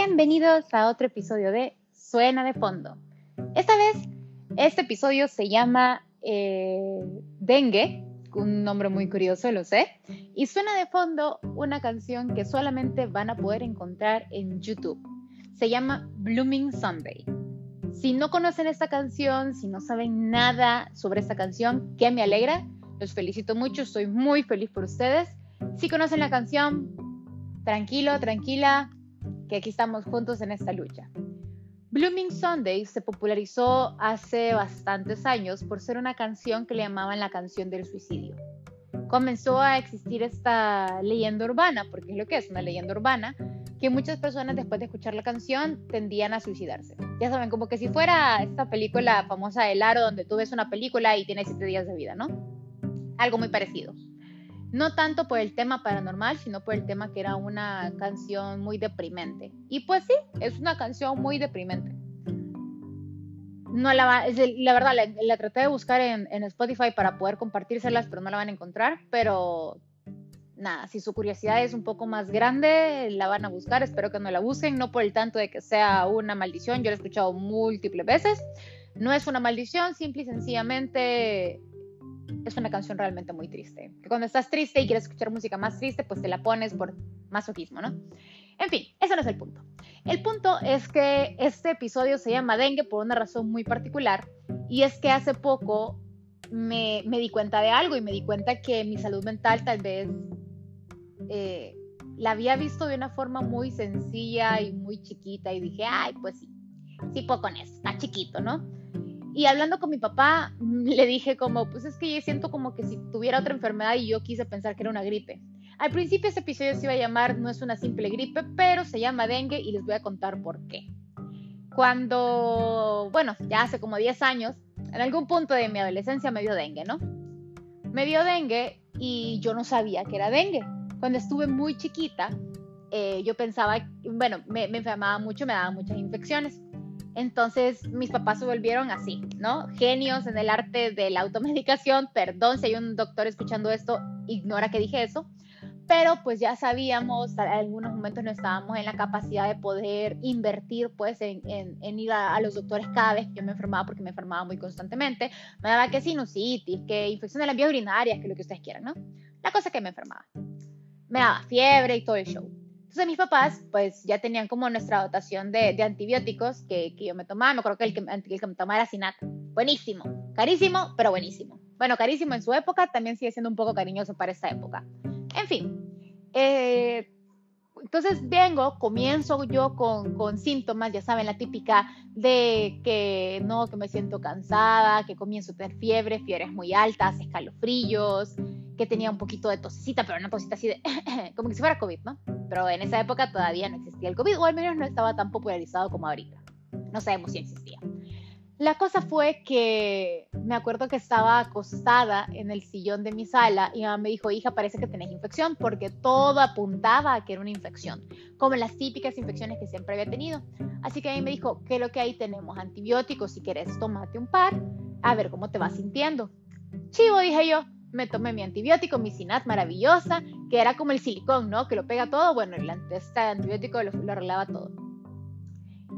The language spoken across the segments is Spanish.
Bienvenidos a otro episodio de Suena de Fondo. Esta vez, este episodio se llama eh, Dengue, un nombre muy curioso, lo sé, y suena de fondo una canción que solamente van a poder encontrar en YouTube. Se llama Blooming Sunday. Si no conocen esta canción, si no saben nada sobre esta canción, que me alegra, los felicito mucho, estoy muy feliz por ustedes. Si conocen la canción, tranquilo, tranquila, que aquí estamos juntos en esta lucha. Blooming Sunday se popularizó hace bastantes años por ser una canción que le llamaban la canción del suicidio. Comenzó a existir esta leyenda urbana, porque es lo que es una leyenda urbana, que muchas personas después de escuchar la canción tendían a suicidarse. Ya saben, como que si fuera esta película famosa del aro, donde tú ves una película y tienes siete días de vida, ¿no? Algo muy parecido. No tanto por el tema paranormal, sino por el tema que era una canción muy deprimente. Y pues sí, es una canción muy deprimente. No la, la verdad, la, traté de buscar en, en, Spotify para poder compartírselas, pero no la van a encontrar. Pero nada, si su curiosidad es un poco más grande, la van a buscar. Espero que no la busquen, no por el tanto de que sea una maldición. Yo la he escuchado múltiples veces. No es una maldición, simple y sencillamente es una canción realmente muy triste. Que cuando estás triste y quieres escuchar música más triste, pues te la pones por masoquismo, ¿no? En fin, ese no es el punto. El punto es que este episodio se llama Dengue por una razón muy particular y es que hace poco me, di cuenta de algo y me di cuenta que mi salud mental tal vez eh, la había visto de una forma muy sencilla y muy chiquita y dije, ay, pues sí, sí puedo con eso, está chiquito, ¿no? Y hablando con mi papá, le dije como, pues es que yo siento como que si tuviera otra enfermedad y yo quise pensar que era una gripe. Al principio este episodio se iba a llamar No es una simple gripe, pero se llama dengue y les voy a contar por qué. Cuando, bueno, ya hace como 10 años, en algún punto de mi adolescencia me dio dengue, ¿no? Me dio dengue y yo no sabía que era dengue. Cuando estuve muy chiquita, eh, yo pensaba, bueno, me, me enfermaba mucho, me daban muchas infecciones. Entonces mis papás se volvieron así, ¿no? Genios en el arte de la automedicación. Perdón si hay un doctor escuchando esto, ignora que dije eso. Pero pues ya sabíamos, en algunos momentos no estábamos en la capacidad de poder invertir pues en, ir a, los doctores cada vez que yo me enfermaba porque me enfermaba muy constantemente. Me daba que sinusitis, que infección de las vías urinarias, que lo que ustedes quieran, ¿no? La cosa que me enfermaba. Me daba fiebre y todo el show. Entonces mis papás pues ya tenían como nuestra dotación de, de antibióticos que, que, yo me tomaba. Me acuerdo que el que, el que me tomaba era Sinat. Buenísimo. Carísimo, pero buenísimo. Bueno, carísimo en su época, también sigue siendo un poco cariñoso para esta época. En fin. Eh, entonces vengo, comienzo yo con, con, síntomas, ya saben, la típica de que no, que me siento cansada, que comienzo a tener fiebre, fiebres muy altas, escalofríos, que tenía un poquito de tosecita, pero una tosita así de, como que si fuera COVID, ¿no? Pero en esa época todavía no existía el COVID, o al menos no estaba tan popularizado como ahorita. No sabemos si existía. La cosa fue que me acuerdo que estaba acostada en el sillón de mi sala y mamá me dijo, hija, parece que tenés infección, porque todo apuntaba a que era una infección, como las típicas infecciones que siempre había tenido. Así que a mí me dijo, ¿qué es lo que ahí tenemos? Antibióticos, si quieres, tomate un par, a ver cómo te vas sintiendo. Chivo, dije yo, me tomé mi antibiótico, mi Sinat maravillosa, que era como el silicón, ¿no? Que lo pega todo. Bueno, el este antibiótico lo, lo arreglaba todo.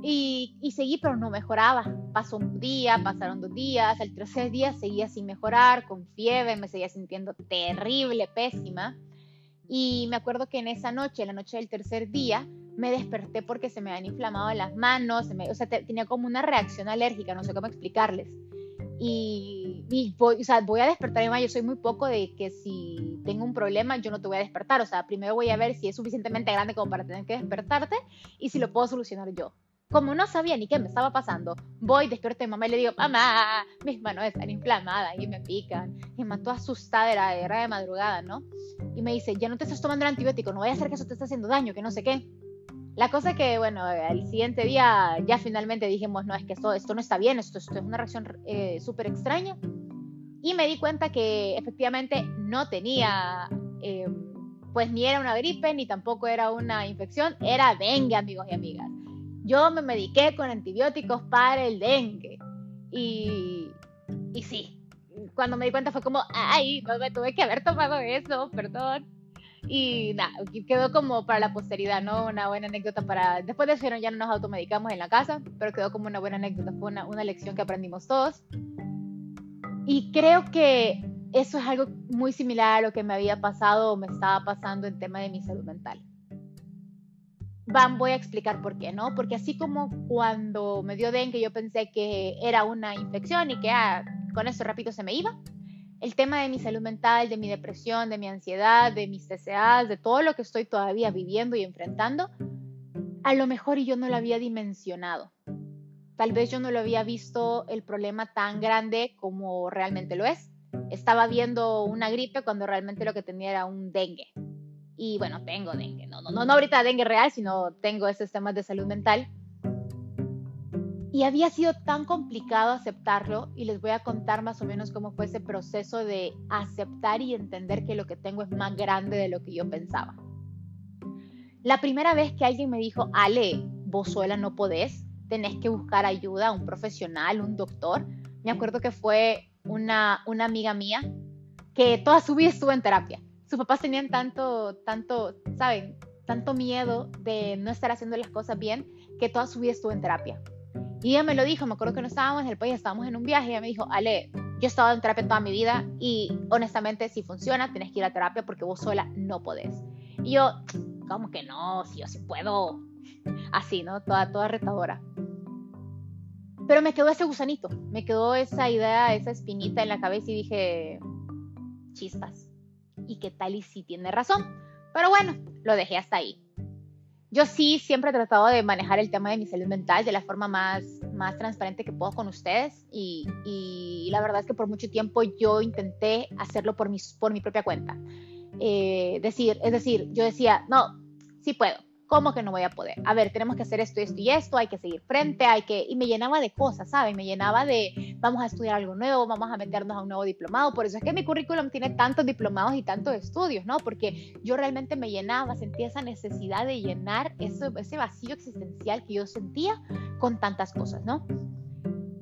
Y, y, seguí, pero no mejoraba. Pasó un día, pasaron dos días, al tercer día seguía sin mejorar, con fiebre, me seguía sintiendo terrible, pésima. Y me acuerdo que en esa noche, la noche del tercer día, me desperté porque se me habían inflamado las manos, o sea, tenía como una reacción alérgica, no sé cómo explicarles. Y, y voy, o sea, voy a despertar, yo soy muy poco de que si tengo un problema, yo no te voy a despertar, o sea, primero voy a ver si es suficientemente grande como para tener que despertarte y si lo puedo solucionar yo. Como no sabía ni qué me estaba pasando, voy, despierto a mi mamá y le digo, mamá, mis manos están inflamadas y me pican. Y me toda asustada, era, era de madrugada, ¿no? Y me dice, ya no te estás tomando el antibiótico, no vaya a ser que eso te esté haciendo daño, que no sé qué. La cosa que, bueno, al siguiente día ya finalmente dijimos, no, es que esto, esto no está bien, esto, esto es una reacción eh, súper extraña. Y me di cuenta que efectivamente no tenía, eh, pues ni era una gripe, ni tampoco era una infección, era dengue, amigos y amigas yo me mediqué con antibióticos para el dengue. Y, sí, cuando me di cuenta fue como, ay, no me tuve que haber tomado eso, perdón. Y nada, quedó como para la posteridad, ¿no? Una buena anécdota para... Después de eso ya no nos automedicamos en la casa, pero quedó como una buena anécdota, fue una, una lección que aprendimos todos. Y creo que eso es algo muy similar a lo que me había pasado o me estaba pasando en tema de mi salud mental. Van, voy a explicar por qué, ¿no? Porque así como cuando me dio dengue yo pensé que era una infección y que ah, con eso rápido se me iba, el tema de mi salud mental, de mi depresión, de mi ansiedad, de mis TCAs, de todo lo que estoy todavía viviendo y enfrentando, a lo mejor yo no lo había dimensionado. Tal vez yo no lo había visto el problema tan grande como realmente lo es. Estaba viendo una gripe cuando realmente lo que tenía era un dengue. Y bueno, tengo dengue, no, no, no ahorita dengue real, sino tengo esos temas de salud mental y había sido tan complicado aceptarlo y les voy a contar más o menos cómo fue ese proceso de aceptar y entender que lo que tengo es más grande de lo que yo pensaba. La primera vez que alguien me dijo, Ale, vos sola no podés, tenés que buscar ayuda, un profesional, un doctor, me acuerdo que fue una, una amiga mía que toda su vida estuvo en terapia. Sus papás tenían tanto, tanto, ¿saben? Tanto miedo de no estar haciendo las cosas bien que toda su vida estuvo en terapia y ella me lo dijo, me acuerdo que no estábamos en el país, estábamos en un viaje, y ella me dijo, Ale, yo he estado en terapia toda mi vida y honestamente si funciona, tienes que ir a terapia porque vos sola no podés. Y yo, ¿cómo que no? Si yo sí puedo. Así, ¿no? Toda, toda retadora. Pero me quedó ese gusanito, me quedó esa idea, esa espinita en la cabeza y dije, chispas. ¿Y qué tal y si tiene razón? Pero bueno, lo dejé hasta ahí yo sí siempre he tratado de manejar el tema de mi salud mental de la forma más, más transparente que puedo con ustedes y, y la verdad es que por mucho tiempo yo intenté hacerlo por, mis, por mi propia cuenta. Eh, decir, es decir, yo decía, no, sí puedo, ¿Cómo que no voy a poder? A ver, tenemos que hacer esto, esto y esto, hay que seguir frente, hay que... Y me llenaba de cosas, ¿saben? Me llenaba de, vamos a estudiar algo nuevo, vamos a meternos a un nuevo diplomado. Por eso es que mi currículum tiene tantos diplomados y tantos estudios, ¿no? Porque yo realmente me llenaba, sentía esa necesidad de llenar ese vacío existencial que yo sentía con tantas cosas, ¿no?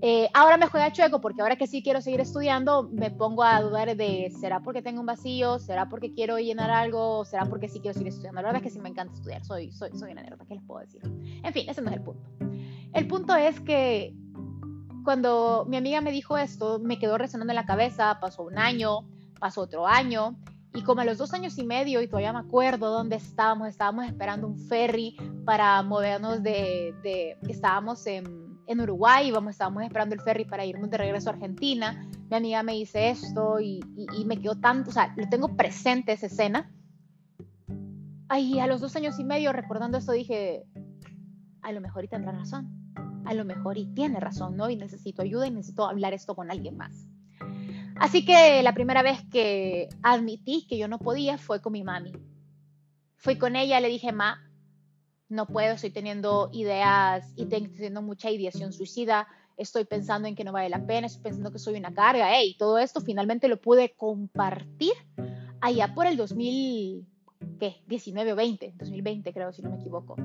Eh, ahora me juega chueco porque ahora que sí quiero seguir estudiando, me pongo a dudar de, ¿será porque tengo un vacío? ¿Será porque quiero llenar algo? ¿Será porque sí quiero seguir estudiando? La verdad es que sí me encanta estudiar, soy, soy, soy una nerd, ¿qué les puedo decir? En fin, ese no es el punto. El punto es que cuando mi amiga me dijo esto, me quedó resonando en la cabeza, pasó un año, pasó otro año, y como a los dos años y medio, y todavía me acuerdo dónde estábamos, estábamos esperando un ferry para movernos de, de estábamos en en Uruguay, vamos, estábamos esperando el ferry para irnos de regreso a Argentina. Mi amiga me dice esto y, me quedó tanto, o sea, lo tengo presente esa escena. Ay, a los dos años y medio recordando esto dije, a lo mejor y tendrá razón, a lo mejor y tiene razón, ¿no? Y necesito ayuda y necesito hablar esto con alguien más. Así que la primera vez que admití que yo no podía fue con mi mami. Fui con ella, le dije, ma, no puedo, estoy teniendo ideas y teniendo mucha ideación suicida, estoy pensando en que no vale la pena, estoy pensando que soy una carga, hey, todo esto finalmente lo pude compartir allá por el 2019 o 20, 2020 creo, si no me equivoco.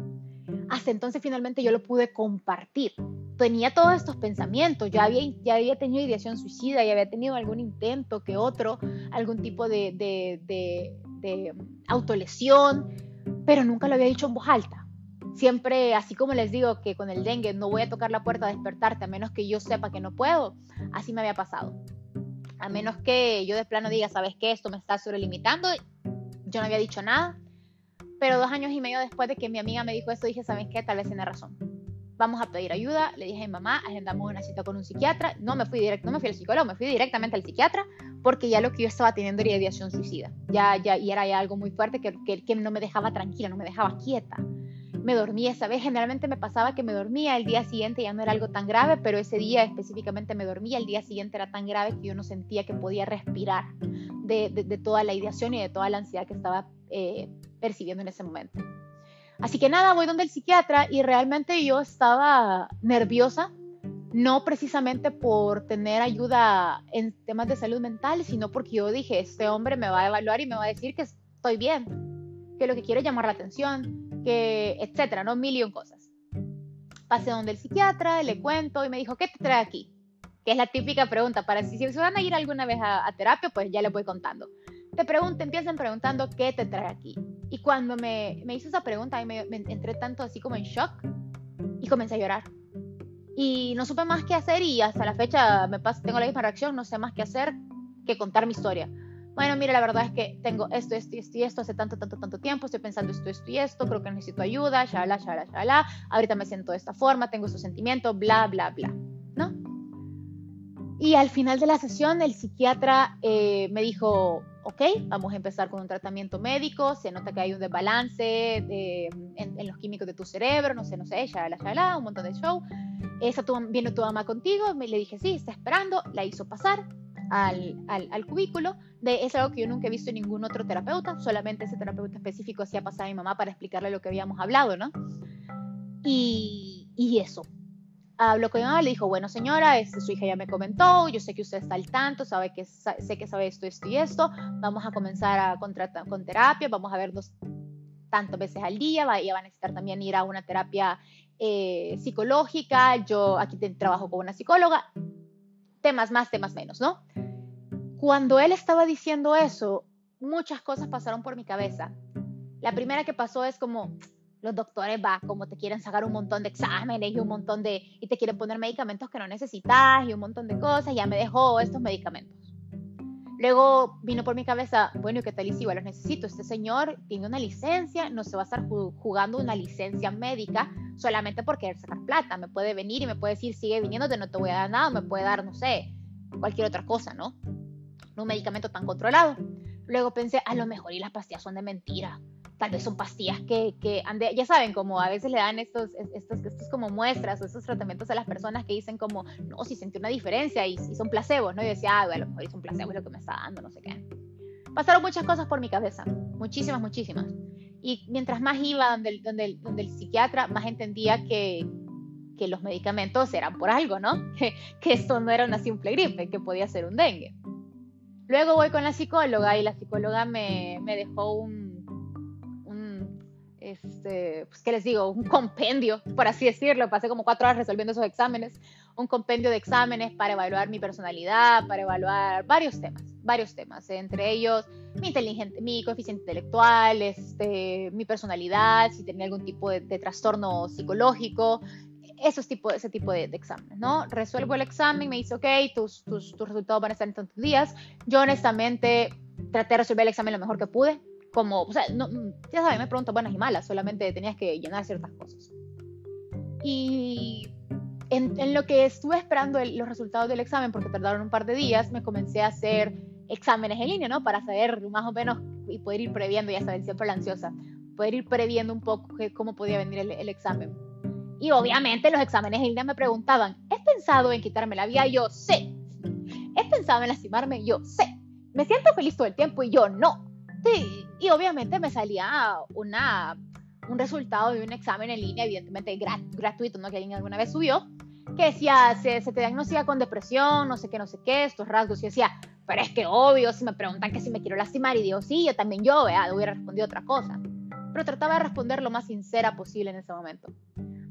Hasta entonces finalmente yo lo pude compartir. Tenía todos estos pensamientos, ya había, ya había tenido ideación suicida, ya había tenido algún intento que otro, algún tipo de autolesión, pero nunca lo había dicho en voz alta siempre, así como les digo que con el dengue no voy a tocar la puerta a despertarte a menos que yo sepa que no puedo, así me había pasado. A menos que yo de plano diga, ¿sabes qué? Esto me está sobrelimitando. Yo no había dicho nada. Pero dos años y medio después de que mi amiga me dijo esto, dije, ¿sabes qué? Tal vez tiene razón. Vamos a pedir ayuda. Le dije a mi mamá, agendamos una cita con un psiquiatra. No me fui directo, no me fui al psicólogo, me fui directamente al psiquiatra porque ya lo que yo estaba teniendo era ideación suicida. Ya, ya, y era ya algo muy fuerte que, que, que no me dejaba tranquila, no me dejaba quieta me dormía esa vez. Generalmente me pasaba que me dormía, el día siguiente ya no era algo tan grave, pero ese día específicamente me dormía, el día siguiente era tan grave que yo no sentía que podía respirar de, toda la ideación y de toda la ansiedad que estaba eh, percibiendo en ese momento. Así que nada, voy donde el psiquiatra y realmente yo estaba nerviosa, no precisamente por tener ayuda en temas de salud mental, sino porque yo dije, este hombre me va a evaluar y me va a decir que estoy bien, que lo que quiero es llamar la atención, que, etcétera, ¿no? Mil y cosas. Pasé donde el psiquiatra, le cuento y me dijo, ¿qué te trae aquí? Que es la típica pregunta para si, si se van a ir alguna vez a, terapia, pues ya les voy contando. te pregunten, empiezan preguntando qué te trae aquí. Y cuando me, me hizo esa pregunta, me, me entré tanto así como en shock y comencé a llorar. Y no supe más qué hacer y hasta la fecha me pasa, tengo la misma reacción, no sé más qué hacer que contar mi historia. Bueno, mira, la verdad es que tengo esto, esto, esto y esto hace tanto, tanto, tanto tiempo, estoy pensando esto, esto y esto, creo que necesito ayuda, shala, shala, shala, ahorita me siento de esta forma, tengo estos sentimientos, bla, bla, bla, ¿no? Y al final de la sesión, el psiquiatra eh, me dijo, ok, vamos a empezar con un tratamiento médico, se nota que hay un desbalance en, los químicos de tu cerebro, no sé, no sé, shala, shala, un montón de show. Esa tu, viene tu mamá contigo, me le dije, sí, está esperando, la hizo pasar al, al, cubículo. De, es algo que yo nunca he visto en ningún otro terapeuta, solamente ese terapeuta específico hacía pasar a mi mamá para explicarle lo que habíamos hablado, ¿no? Y, y eso. Habló con mi mamá, le dijo, bueno señora, este, su hija ya me comentó, yo sé que usted está al tanto, sabe que, sé que sabe esto, esto y esto, vamos a comenzar a contratar con terapia, vamos a vernos tantas veces al día, va, ella va a necesitar también ir a una terapia eh, psicológica, yo aquí trabajo con una psicóloga, temas más, temas menos, ¿no? Cuando él estaba diciendo eso, muchas cosas pasaron por mi cabeza. La primera que pasó es como, los doctores va, como te quieren sacar un montón de exámenes y un montón de, y te quieren poner medicamentos que no necesitas y un montón de cosas, ya me dejó estos medicamentos. Luego vino por mi cabeza, bueno, ¿y qué tal y si igual los necesito? Este señor tiene una licencia, no se va a estar jugando una licencia médica solamente por querer sacar plata. Me puede venir y me puede decir, sigue viniendo, no te voy a dar nada, me puede dar, no sé, cualquier otra cosa, ¿no? No un medicamento tan controlado. Luego pensé, a lo mejor y las pastillas son de mentira. Tal vez son pastillas que, que ande, ya saben, como a veces le dan estos, estos, estos como muestras o estos tratamientos a las personas que dicen como, no, si sentí una diferencia y, son placebos, ¿no? Y decía, ah, a lo mejor son placebos lo que me está dando, no sé qué. Pasaron muchas cosas por mi cabeza, muchísimas, muchísimas. Y mientras más iba donde, donde, donde el psiquiatra, más entendía que, que los medicamentos eran por algo, ¿no? Que, que esto no era una simple gripe, que podía ser un dengue. Luego voy con la psicóloga y la psicóloga me, me dejó un, un, este, pues, ¿qué les digo? Un compendio, por así decirlo. Pasé como cuatro horas resolviendo esos exámenes. Un compendio de exámenes para evaluar mi personalidad, para evaluar varios temas, varios temas. Entre ellos, mi, inteligente, mi coeficiente intelectual, este, mi personalidad, si tenía algún tipo de, trastorno psicológico, esos tipo, ese tipo de, exámenes, ¿no? Resuelvo el examen, me dice, ok, tus, tus, tus resultados van a estar en tantos días. Yo honestamente traté de resolver el examen lo mejor que pude, como, o sea, no, ya saben, me pregunto buenas y malas, solamente tenías que llenar ciertas cosas. Y en, en lo que estuve esperando los resultados del examen, porque tardaron un par de días, me comencé a hacer exámenes en línea, ¿no? Para saber más o menos y poder ir previendo, ya saben, siempre la ansiosa, poder ir previendo un poco cómo podía venir el, examen. Y obviamente los exámenes en línea me preguntaban, ¿has pensado en quitarme la vida? Yo sé. ¿Has pensado en lastimarme? Yo sé. ¿Me siento feliz todo el tiempo? Y yo no. Sí. Y obviamente me salía una, un resultado de un examen en línea, evidentemente gratuito, ¿no? Que alguien alguna vez subió, que decía, se, te diagnostica con depresión, no sé qué, no sé qué, estos rasgos. Y decía, pero es que obvio, si me preguntan que si me quiero lastimar y digo, sí, yo también yo, ¿verdad? hubiera respondido otra cosa. Pero trataba de responder lo más sincera posible en ese momento.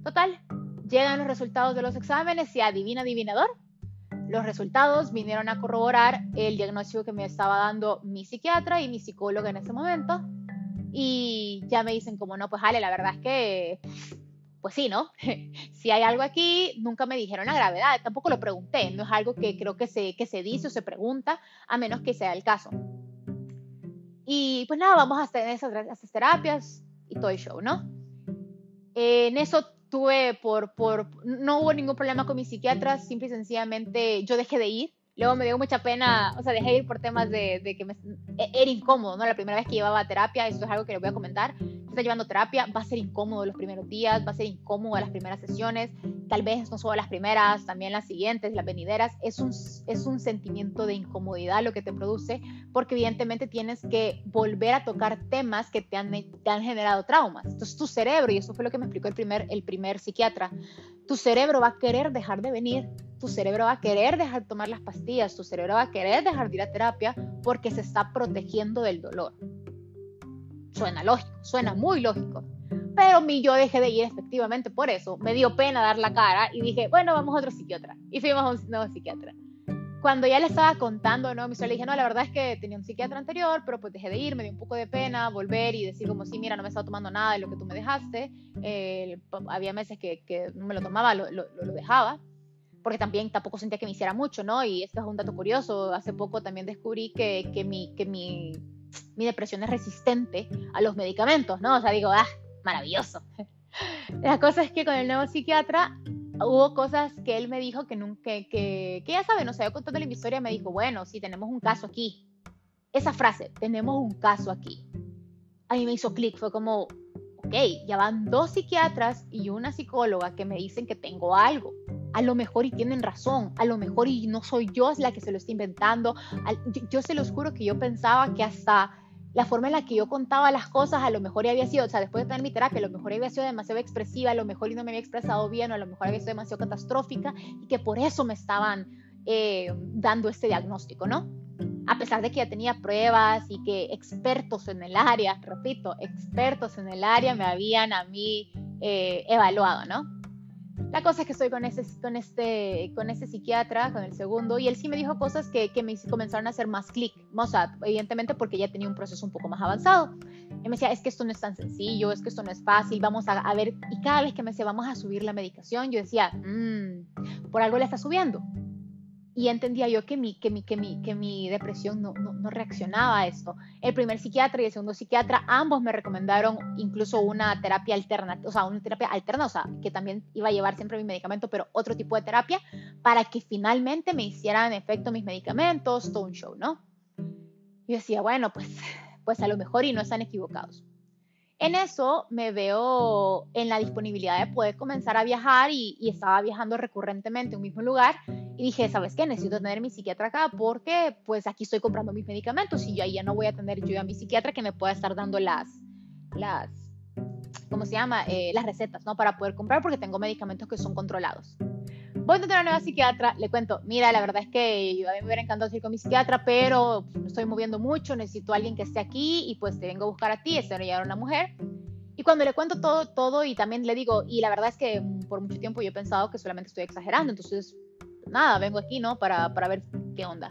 Total, llegan los resultados de los exámenes y adivina, adivinador. Los resultados vinieron a corroborar el diagnóstico que me estaba dando mi psiquiatra y mi psicóloga en ese momento. Y ya me dicen como, no, pues Ale, la verdad es que pues sí, ¿no? si hay algo aquí, nunca me dijeron la gravedad, tampoco lo pregunté, no es algo que creo que se, que se dice o se pregunta, a menos que sea el caso. Y pues nada, vamos a hacer esas, esas terapias y todo el show, ¿no? en eso tuve por, por, no hubo ningún problema con mi psiquiatra, simple y sencillamente yo dejé de ir. Luego me dio mucha pena, o sea, dejé de ir por temas de, de que me, e, era incómodo, ¿no? La primera vez que llevaba terapia, eso es algo que les voy a comentar está llevando terapia, va a ser incómodo los primeros días, va a ser incómodo las primeras sesiones, tal vez no solo las primeras, también las siguientes, las venideras, es un, es un sentimiento de incomodidad lo que te produce, porque evidentemente tienes que volver a tocar temas que te han, te han generado traumas. Entonces tu cerebro, y eso fue lo que me explicó el primer, el primer psiquiatra, tu cerebro va a querer dejar de venir, tu cerebro va a querer dejar de tomar las pastillas, tu cerebro va a querer dejar de ir a terapia porque se está protegiendo del dolor. Suena lógico, suena muy lógico. Pero mi yo dejé de ir efectivamente por eso. Me dio pena dar la cara y dije, bueno, vamos a otro psiquiatra. Y fuimos a un nuevo psiquiatra. cuando ya le estaba contando, ¿no? Mi le dije, no, la verdad es que tenía un psiquiatra anterior, pero pues dejé de ir, me dio un poco de pena volver y decir como, sí, mira, no me estaba tomando nada de lo que tú me dejaste. Eh, había meses que, que, no me lo tomaba, lo, lo, lo, dejaba, porque también tampoco sentía que me hiciera mucho, ¿no? Y esto es un dato curioso, hace poco también descubrí que, que, mi, que mi, mi depresión es resistente a los medicamentos, ¿no? O sea, digo, ah, maravilloso. La cosa es que con el nuevo psiquiatra hubo cosas que él me dijo que, nunca, que, que, ya saben, o sea, yo contándole mi historia me dijo, bueno, sí, tenemos un caso aquí. Esa frase, tenemos un caso aquí. A mí me hizo clic, fue como, ok, ya van dos psiquiatras y una psicóloga que me dicen que tengo algo. A lo mejor y tienen razón, a lo mejor y no soy yo la que se lo está inventando. Yo, se los juro que yo pensaba que hasta la forma en la que yo contaba las cosas a lo mejor ya había sido, o sea, después de tener mi terapia, a lo mejor había sido demasiado expresiva, a lo mejor y no me había expresado bien, o a lo mejor había sido demasiado catastrófica y que por eso me estaban eh, dando este diagnóstico, ¿no? A pesar de que ya tenía pruebas y que expertos en el área, repito, expertos en el área me habían a mí eh, evaluado, ¿no? La cosa es que estoy con ese, este, con este psiquiatra, con el segundo, y él sí me dijo cosas que, que me comenzaron a hacer más clic. Sea, evidentemente porque ya tenía un proceso un poco más avanzado. Y me decía, es que esto no es tan sencillo, es que esto no es fácil, vamos a, ver. Y cada vez que me decía, vamos a subir la medicación, yo decía, mmm, por algo le está subiendo y entendía yo que mi, que mi, que mi, que mi depresión no, no, reaccionaba a esto. El primer psiquiatra y el segundo psiquiatra, ambos me recomendaron incluso una terapia alternativa, o sea, una terapia alterna, o sea, que también iba a llevar siempre mi medicamento, pero otro tipo de terapia, para que finalmente me hicieran efecto mis medicamentos, todo un show, ¿no? Yo decía, bueno, pues, pues a lo mejor y no están equivocados. En eso me veo en la disponibilidad de poder comenzar a viajar y, estaba viajando recurrentemente a un mismo lugar y dije, ¿sabes qué? Necesito tener mi psiquiatra acá porque pues aquí estoy comprando mis medicamentos y yo ahí ya no voy a tener yo a mi psiquiatra que me pueda estar dando las, las, ¿cómo se llama? Eh, las recetas, ¿no? Para poder comprar porque tengo medicamentos que son controlados. Voy a tener una nueva psiquiatra, le cuento, mira, la verdad es que yo a mí me hubiera encantado ir con mi psiquiatra, pero me estoy moviendo mucho, necesito a alguien que esté aquí y pues te vengo a buscar a ti, este era una mujer. Y cuando le cuento todo, todo y también le digo, y la verdad es que por mucho tiempo yo he pensado que solamente estoy exagerando, entonces nada, vengo aquí, ¿no? Para, para ver qué onda.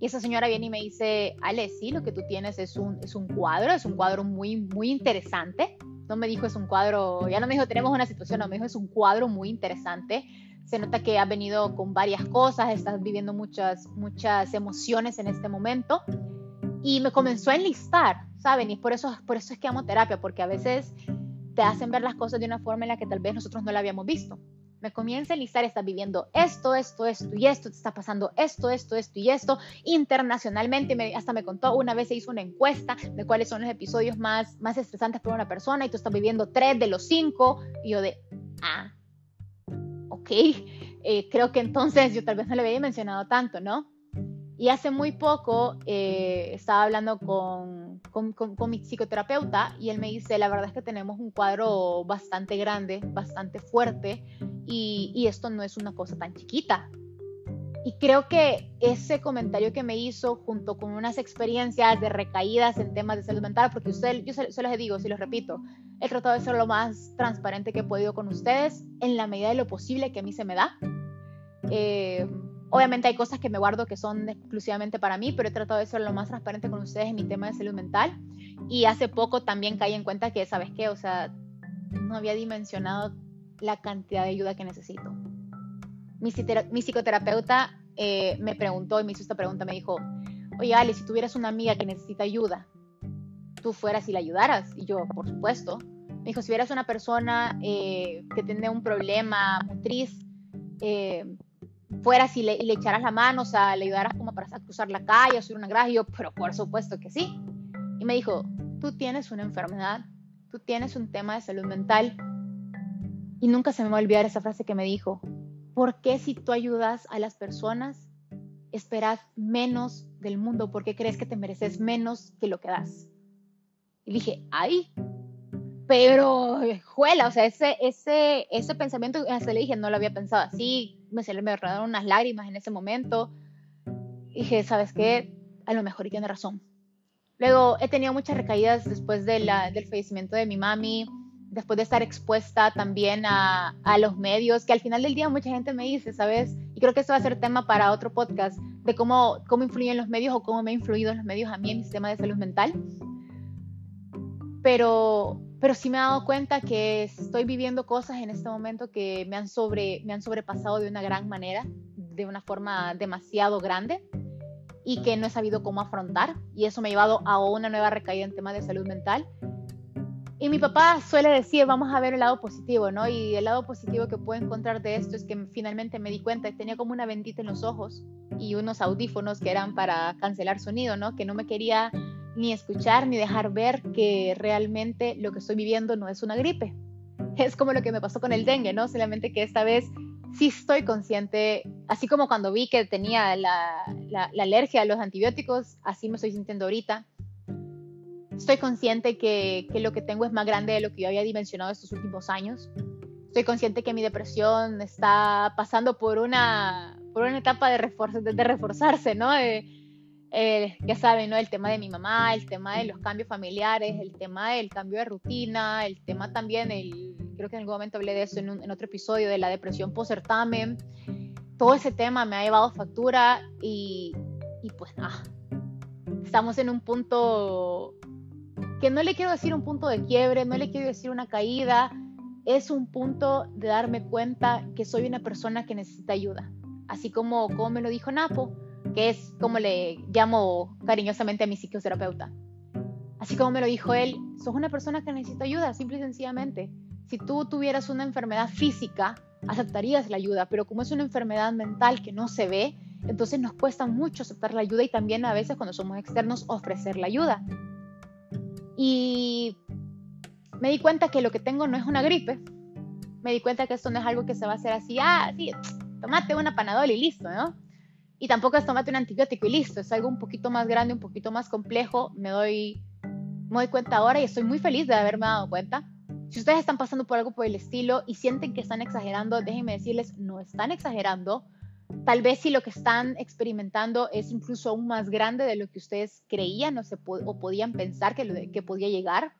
Y esa señora viene y me dice, Ale, sí, lo que tú tienes es un, es un cuadro, es un cuadro muy, muy interesante. No me dijo es un cuadro, ya no me dijo tenemos una situación, no me dijo es un cuadro muy interesante. Se nota que has venido con varias cosas, estás viviendo muchas, muchas emociones en este momento. Y me comenzó a enlistar, ¿saben? Y por eso, por eso es que amo terapia, porque a veces te hacen ver las cosas de una forma en la que tal vez nosotros no la habíamos visto me comienza a enlistar, estás viviendo esto, esto, esto y esto, te está pasando esto, esto, esto y esto. Internacionalmente, me, hasta me contó, una vez se hizo una encuesta de cuáles son los episodios más, más estresantes para una persona y tú estás viviendo tres de los cinco. Y yo de, ah, ok, eh, creo que entonces yo tal vez no le había mencionado tanto, ¿no? Y hace muy poco eh, estaba hablando con, con, con, mi psicoterapeuta y él me dice, la verdad es que tenemos un cuadro bastante grande, bastante fuerte y, y esto no es una cosa tan chiquita. Y creo que ese comentario que me hizo junto con unas experiencias de recaídas en temas de salud mental, porque usted, yo se, se los digo, si los repito, he tratado de ser lo más transparente que he podido con ustedes en la medida de lo posible que a mí se me da. Eh, Obviamente hay cosas que me guardo que son exclusivamente para mí, pero he tratado de ser lo más transparente con ustedes en mi tema de salud mental. Y hace poco también caí en cuenta que, ¿sabes qué? O sea, no había dimensionado la cantidad de ayuda que necesito. Mi, mi psicoterapeuta eh, me preguntó y me hizo esta pregunta, me dijo, oye Ale, si tuvieras una amiga que necesita ayuda, tú fueras y la ayudaras. Y yo, por supuesto. Me dijo, si hubieras una persona eh, que tiene un problema motriz, eh, fueras y le, le, echaras la mano, o sea, le ayudaras como para cruzar la calle, subir una graja, y yo, pero por supuesto que sí. Y me dijo, tú tienes una enfermedad, tú tienes un tema de salud mental. Y nunca se me va a olvidar esa frase que me dijo, ¿por qué si tú ayudas a las personas, esperas menos del mundo? ¿Por qué crees que te mereces menos que lo que das? Y dije, ay, pero, juela, o sea, ese, ese, ese pensamiento, hasta le dije, no lo había pensado así, me, se me rodaron unas lágrimas en ese momento. dije, ¿sabes qué? A lo mejor tiene razón. Luego he tenido muchas recaídas después de la, del fallecimiento de mi mami, después de estar expuesta también a, a, los medios, que al final del día mucha gente me dice, ¿sabes? Y creo que esto va a ser tema para otro podcast, de cómo, cómo influyen los medios o cómo me ha influido los medios a mí en mi sistema de salud mental. Pero, pero sí me he dado cuenta que estoy viviendo cosas en este momento que me han, sobre, me han sobrepasado de una gran manera, de una forma demasiado grande y que no he sabido cómo afrontar y eso me ha llevado a una nueva recaída en temas de salud mental. Y mi papá suele decir, vamos a ver el lado positivo, ¿no? Y el lado positivo que puedo encontrar de esto es que finalmente me di cuenta que tenía como una bendita en los ojos y unos audífonos que eran para cancelar sonido, ¿no? Que no me quería ni escuchar ni dejar ver que realmente lo que estoy viviendo no es una gripe. Es como lo que me pasó con el dengue, ¿no? Solamente que esta vez sí estoy consciente, así como cuando vi que tenía la, alergia a los antibióticos, así me estoy sintiendo ahorita. Estoy consciente que, lo que tengo es más grande de lo que yo había dimensionado estos últimos años. Estoy consciente que mi depresión está pasando por una, por una etapa de, de, reforzarse, ¿no? Eh, ya saben, ¿no? El tema de mi mamá, el tema de los cambios familiares, el tema del cambio de rutina, el tema también, el, creo que en algún momento hablé de eso en, otro episodio, de la depresión post-certamen. Todo ese tema me ha llevado factura y, y pues nada, estamos en un punto que no le quiero decir un punto de quiebre, no le quiero decir una caída, es un punto de darme cuenta que soy una persona que necesita ayuda. Así como, como me lo dijo Napo, que es como le llamo cariñosamente a mi psicoterapeuta. Así como me lo dijo él, sos una persona que necesita ayuda, simple y sencillamente. Si tú tuvieras una enfermedad física, aceptarías la ayuda, pero como es una enfermedad mental que no se ve, entonces nos cuesta mucho aceptar la ayuda y también a veces cuando somos externos ofrecer la ayuda. Y me di cuenta que lo que tengo no es una gripe. Me di cuenta que esto no es algo que se va a hacer así, ah, sí, tomate una panadol y listo, ¿no? Y tampoco es tomate un antibiótico y listo, es algo un poquito más grande, un poquito más complejo. Me doy, me doy cuenta ahora y estoy muy feliz de haberme dado cuenta. Si ustedes están pasando por algo por el estilo y sienten que están exagerando, déjenme decirles, no están exagerando. Tal vez si lo que están experimentando es incluso aún más grande de lo que ustedes creían o, se o podían pensar que, que podía llegar.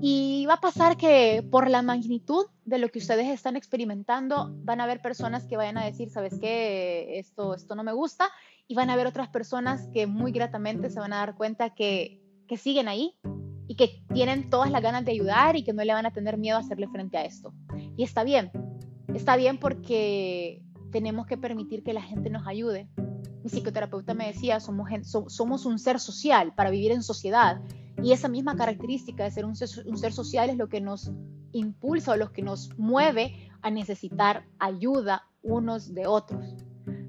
Y va a pasar que por la magnitud de lo que ustedes están experimentando, van a haber personas que vayan a decir, ¿sabes qué? Esto, esto no me gusta. Y van a haber otras personas que muy gratamente se van a dar cuenta que, siguen ahí y que tienen todas las ganas de ayudar y que no le van a tener miedo a hacerle frente a esto. Y está bien, está bien porque tenemos que permitir que la gente nos ayude. Mi psicoterapeuta me decía, somos un ser social para vivir en sociedad y esa misma característica de ser un ser, social es lo que nos impulsa o lo que nos mueve a necesitar ayuda unos de otros.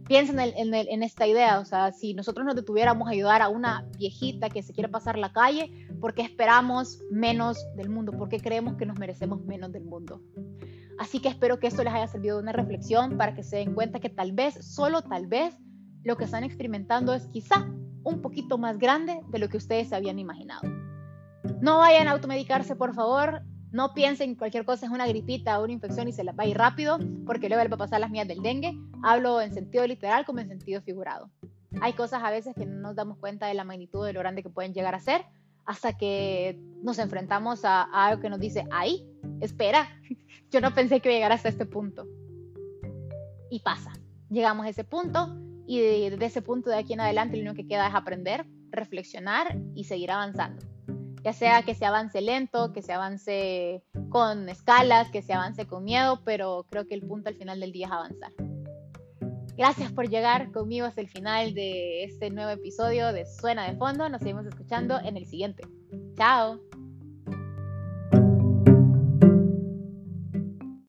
Piensen en, en, esta idea, o sea, si nosotros nos detuviéramos a ayudar a una viejita que se quiere pasar la calle, ¿por qué esperamos menos del mundo? ¿Por qué creemos que nos merecemos menos del mundo? Así que espero que esto les haya servido de una reflexión para que se den cuenta que tal vez, solo tal vez, lo que están experimentando es quizá un poquito más grande de lo que ustedes se habían imaginado. No vayan a automedicarse, por favor. No piensen que cualquier cosa es una gripita o una infección y se las va a ir rápido, porque luego les va a pasar las mías del dengue. Hablo en sentido literal como en sentido figurado. Hay cosas a veces que no nos damos cuenta de la magnitud de lo grande que pueden llegar a ser hasta que nos enfrentamos a, algo que nos dice, ay, espera, yo no pensé que iba a hasta este punto. Y pasa, llegamos a ese punto y desde ese punto de aquí en adelante lo único que queda es aprender, reflexionar y seguir avanzando. Ya sea que se avance lento, que se avance con escalas, que se avance con miedo, pero creo que el punto al final del día es avanzar. Gracias por llegar conmigo hasta el final de este nuevo episodio de Suena de Fondo. Nos seguimos escuchando en el siguiente. Chao.